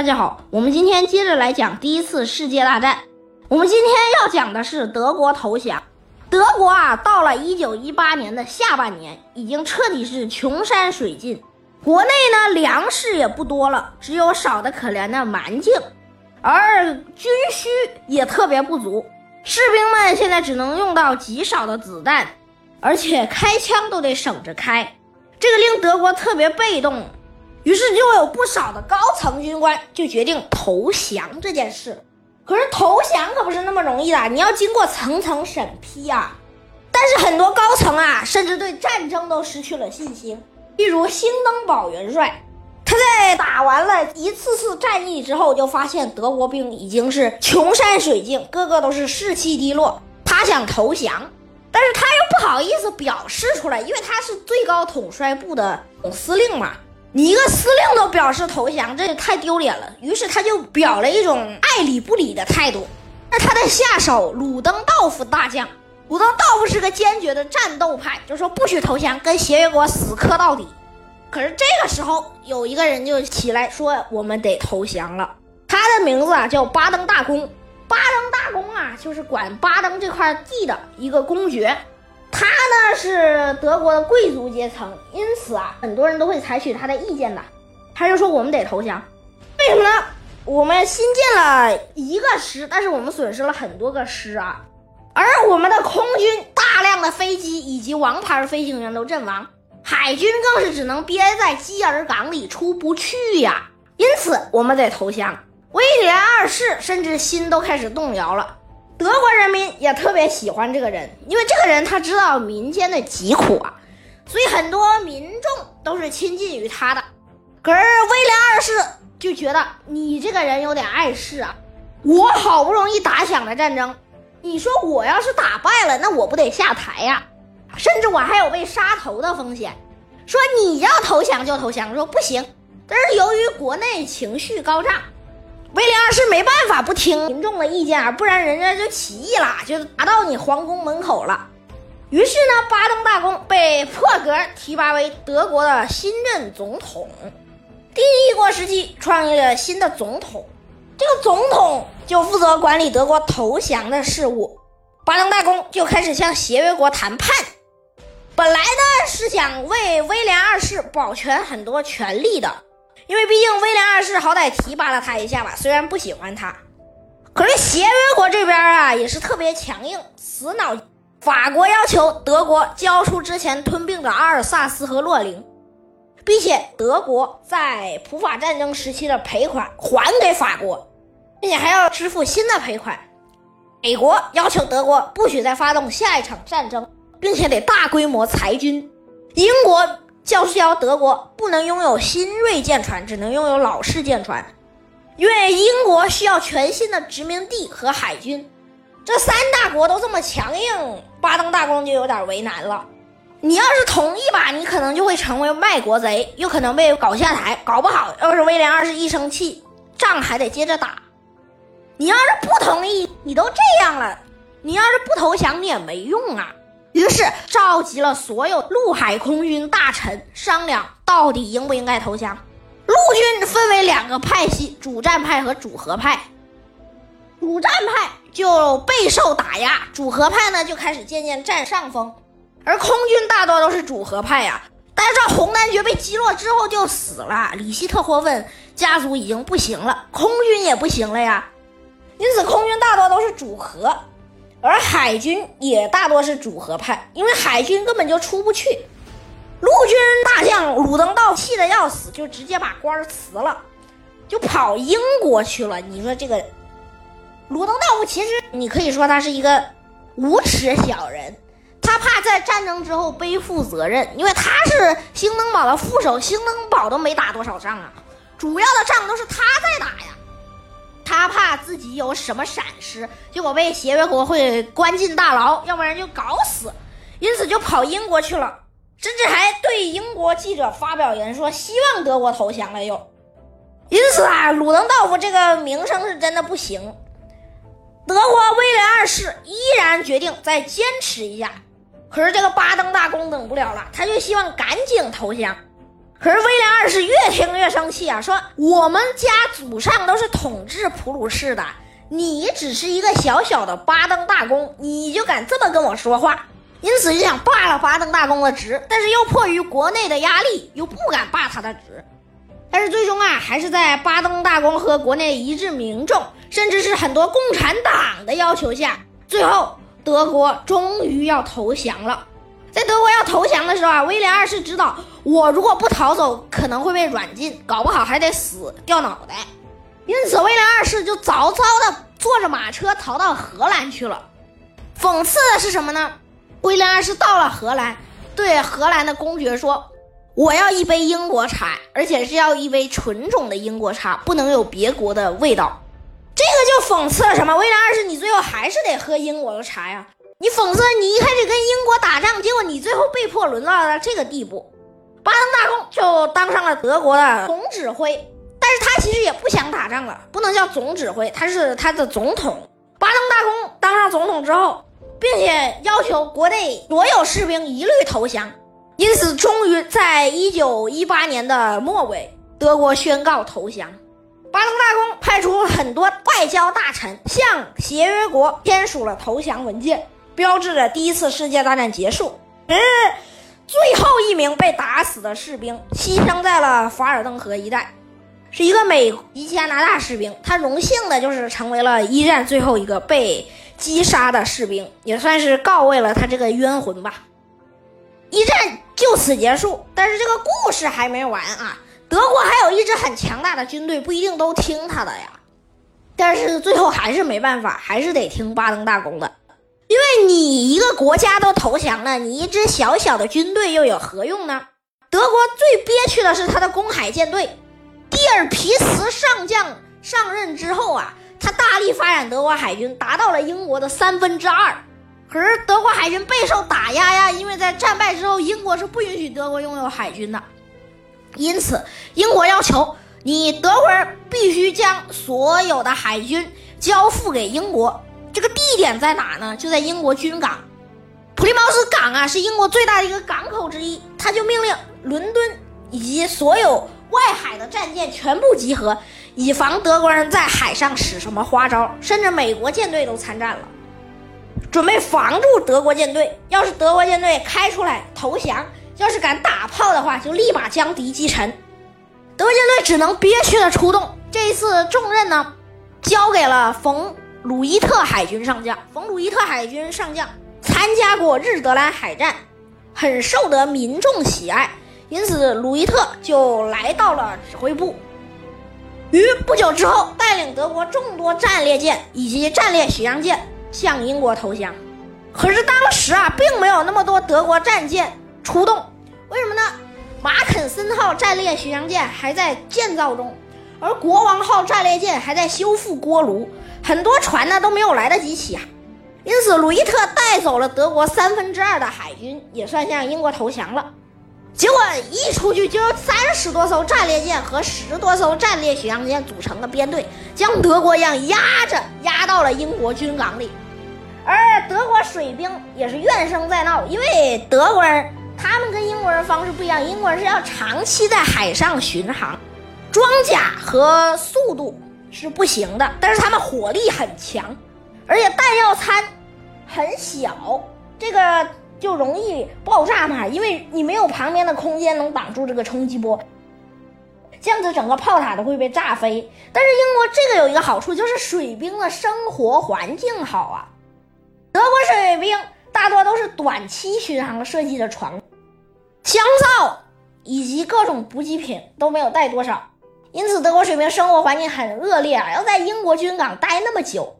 大家好，我们今天接着来讲第一次世界大战。我们今天要讲的是德国投降。德国啊，到了一九一八年的下半年，已经彻底是穷山水尽，国内呢粮食也不多了，只有少的可怜的蛮境，而军需也特别不足，士兵们现在只能用到极少的子弹，而且开枪都得省着开，这个令德国特别被动。于是就有不少的高层军官就决定投降这件事。可是投降可不是那么容易的，你要经过层层审批啊。但是很多高层啊，甚至对战争都失去了信心。例如兴登堡元帅，他在打完了一次次战役之后，就发现德国兵已经是穷山水尽，个个都是士气低落。他想投降，但是他又不好意思表示出来，因为他是最高统帅部的总司令嘛。你一个司令都表示投降，这也太丢脸了。于是他就表了一种爱理不理的态度。而他的下手鲁登道夫大将，鲁登道夫是个坚决的战斗派，就说不许投降，跟协约国死磕到底。可是这个时候有一个人就起来说：“我们得投降了。”他的名字啊叫巴登大公。巴登大公啊，就是管巴登这块地的一个公爵。他呢是德国的贵族阶层，因此啊，很多人都会采取他的意见的。他就说我们得投降，为什么呢？我们新建了一个师，但是我们损失了很多个师啊，而我们的空军大量的飞机以及王牌飞行员都阵亡，海军更是只能憋在基尔港里出不去呀。因此我们得投降。威廉二世甚至心都开始动摇了。德国人民也特别喜欢这个人，因为这个人他知道民间的疾苦啊，所以很多民众都是亲近于他的。可是威廉二世就觉得你这个人有点碍事啊，我好不容易打响了战争，你说我要是打败了，那我不得下台呀？甚至我还有被杀头的风险。说你要投降就投降，说不行，但是由于国内情绪高涨。威廉二世没办法不听民众的意见啊，不然人家就起义了，就打到你皇宫门口了。于是呢，巴登大公被破格提拔为德国的新任总统。第一国时期创立了新的总统，这个总统就负责管理德国投降的事务。巴登大公就开始向协约国谈判，本来呢是想为威廉二世保全很多权利的。因为毕竟威廉二世好歹提拔了他一下吧，虽然不喜欢他，可是协约国这边啊也是特别强硬，死脑。法国要求德国交出之前吞并的阿尔萨斯和洛林，并且德国在普法战争时期的赔款还给法国，并且还要支付新的赔款。美国要求德国不许再发动下一场战争，并且得大规模裁军。英国。叫嚣德国不能拥有新锐舰船，只能拥有老式舰船，因为英国需要全新的殖民地和海军。这三大国都这么强硬，巴登大公就有点为难了。你要是同意吧，你可能就会成为卖国贼，有可能被搞下台；搞不好，要是威廉二世一生气，仗还得接着打。你要是不同意，你都这样了，你要是不投降，你也没用啊。于是召集了所有陆海空军大臣商量，到底应不应该投降。陆军分为两个派系：主战派和主和派。主战派就备受打压，主和派呢就开始渐渐占上风。而空军大多都是主和派呀。大家知道，红男爵被击落之后就死了，里希特霍芬家族已经不行了，空军也不行了呀。因此，空军大多都是主和。而海军也大多是主和派，因为海军根本就出不去。陆军大将鲁登道气得要死，就直接把官辞了，就跑英国去了。你说这个鲁登道，其实你可以说他是一个无耻小人，他怕在战争之后背负责任，因为他是兴登堡的副手，兴登堡都没打多少仗啊，主要的仗都是他在打呀。自己有什么闪失，结果被协约国会关进大牢，要不然就搞死，因此就跑英国去了，甚至还对英国记者发表言说希望德国投降了又。因此啊，鲁登道夫这个名声是真的不行。德国威廉二世依然决定再坚持一下，可是这个巴登大公等不了了，他就希望赶紧投降。可是威廉二世越听越生气啊，说我们家祖上都是统治普鲁士的，你只是一个小小的巴登大公，你就敢这么跟我说话？因此就想罢了巴登大公的职，但是又迫于国内的压力，又不敢罢他的职。但是最终啊，还是在巴登大公和国内一致民众，甚至是很多共产党的要求下，最后德国终于要投降了。在德国要投降的时候啊，威廉二世知道，我如果不逃走，可能会被软禁，搞不好还得死掉脑袋。因此，威廉二世就早早的坐着马车逃到荷兰去了。讽刺的是什么呢？威廉二世到了荷兰，对荷兰的公爵说：“我要一杯英国茶，而且是要一杯纯种的英国茶，不能有别国的味道。”这个就讽刺了什么？威廉二世，你最后还是得喝英国的茶呀。你讽刺你一开始跟英国打仗，结果你最后被迫沦落到这个地步。巴登大公就当上了德国的总指挥，但是他其实也不想打仗了，不能叫总指挥，他是他的总统。巴登大公当上总统之后，并且要求国内所有士兵一律投降，因此终于在一九一八年的末尾，德国宣告投降。巴登大公派出很多外交大臣向协约国签署了投降文件。标志着第一次世界大战结束。嗯，最后一名被打死的士兵牺牲在了法尔登河一带，是一个美及加拿大士兵。他荣幸的就是成为了一战最后一个被击杀的士兵，也算是告慰了他这个冤魂吧。一战就此结束，但是这个故事还没完啊！德国还有一支很强大的军队，不一定都听他的呀。但是最后还是没办法，还是得听巴登大公的。因为你一个国家都投降了，你一支小小的军队又有何用呢？德国最憋屈的是他的公海舰队，蒂尔皮茨上将上任之后啊，他大力发展德国海军，达到了英国的三分之二。可是德国海军备受打压呀，因为在战败之后，英国是不允许德国拥有海军的，因此英国要求你德国人必须将所有的海军交付给英国。这个地点在哪呢？就在英国军港，普利茅斯港啊，是英国最大的一个港口之一。他就命令伦敦以及所有外海的战舰全部集合，以防德国人在海上使什么花招。甚至美国舰队都参战了，准备防住德国舰队。要是德国舰队开出来投降，要是敢打炮的话，就立马将敌击沉。德国舰队只能憋屈的出动。这一次重任呢，交给了冯。鲁伊特海军上将，冯鲁伊特海军上将参加过日德兰海战，很受得民众喜爱，因此鲁伊特就来到了指挥部。于不久之后，带领德国众多战列舰以及战列巡洋舰向英国投降。可是当时啊，并没有那么多德国战舰出动，为什么呢？马肯森号战列巡洋舰还在建造中，而国王号战列舰还在修复锅炉。很多船呢都没有来得及起啊，因此鲁伊特带走了德国三分之二的海军，也算向英国投降了。结果一出去就有三十多艘战列舰和十多艘战列巡洋舰组成的编队，将德国样压着压到了英国军港里。而德国水兵也是怨声载道，因为德国人他们跟英国人方式不一样，英国人是要长期在海上巡航，装甲和速度。是不行的，但是他们火力很强，而且弹药舱很小，这个就容易爆炸嘛，因为你没有旁边的空间能挡住这个冲击波，这样子整个炮塔都会被炸飞。但是英国这个有一个好处，就是水兵的生活环境好啊。德国水兵大多都是短期巡航设计的船，香皂以及各种补给品都没有带多少。因此，德国水兵生活环境很恶劣啊！要在英国军港待那么久，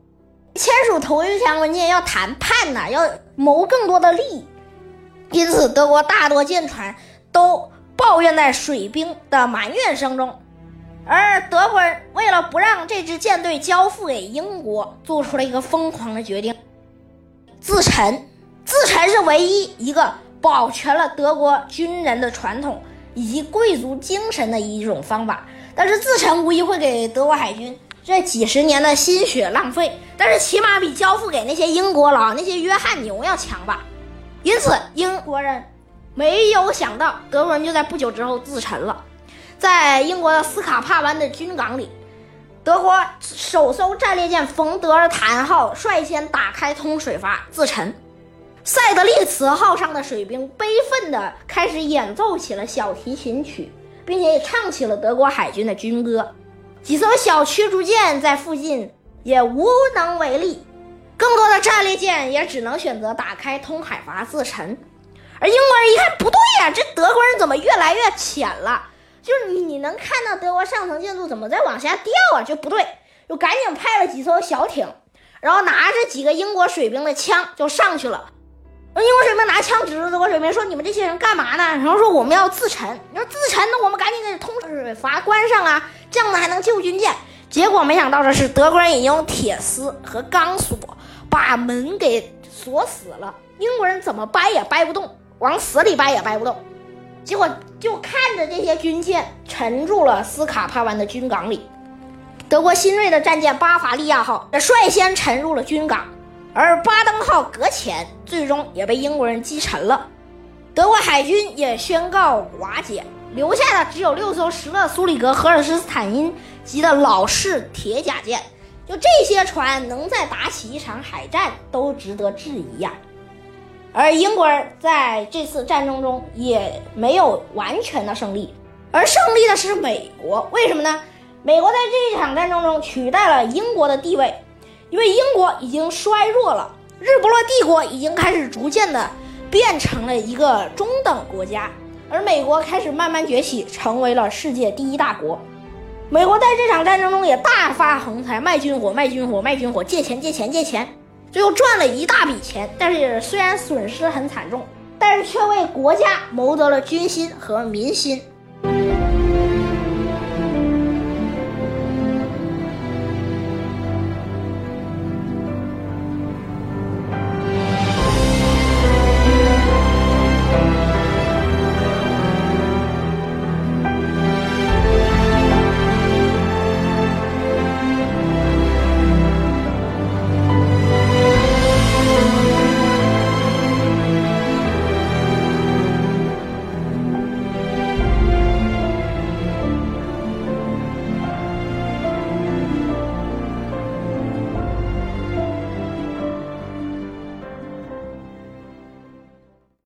签署投降文件要谈判呢，要谋更多的利益。因此，德国大多舰船都抱怨在水兵的埋怨声中。而德国人为了不让这支舰队交付给英国，做出了一个疯狂的决定：自沉。自沉是唯一一个保全了德国军人的传统以及贵族精神的一种方法。但是自沉无疑会给德国海军这几十年的心血浪费，但是起码比交付给那些英国佬、那些约翰牛要强吧。因此，英国人没有想到，德国人就在不久之后自沉了。在英国的斯卡帕湾的军港里，德国首艘战列舰冯德尔坦号率先打开通水阀自沉。塞德利茨号上的水兵悲愤地开始演奏起了小提琴曲，并且也唱起了德国海军的军歌。几艘小驱逐舰在附近也无能为力，更多的战列舰也只能选择打开通海阀自沉。而英国人一看不对呀，这德国人怎么越来越浅了？就是你能看到德国上层建筑怎么在往下掉啊？就不对，就赶紧派了几艘小艇，然后拿着几个英国水兵的枪就上去了。英国水兵拿枪指着德国水兵说：“你们这些人干嘛呢？”然后说：“我们要自沉。”你说自沉，那我们赶紧给通水阀关上啊，这样子还能救军舰。结果没想到的是，德国人已经用铁丝和钢索把门给锁死了，英国人怎么掰也掰不动，往死里掰也掰不动。结果就看着这些军舰沉入了斯卡帕湾的军港里，德国新锐的战舰巴伐利亚号率先沉入了军港，而巴登号搁浅，最终也被英国人击沉了。德国海军也宣告瓦解，留下的只有六艘施乐苏里格荷尔斯坦因级的老式铁甲舰。就这些船能再打起一场海战，都值得质疑呀。而英国人在这次战争中也没有完全的胜利，而胜利的是美国。为什么呢？美国在这一场战争中取代了英国的地位，因为英国已经衰弱了，日不落帝国已经开始逐渐的变成了一个中等国家，而美国开始慢慢崛起，成为了世界第一大国。美国在这场战争中也大发横财，卖军火，卖军火，卖军火，借钱，借钱，借钱。最后赚了一大笔钱，但是虽然损失很惨重，但是却为国家谋得了军心和民心。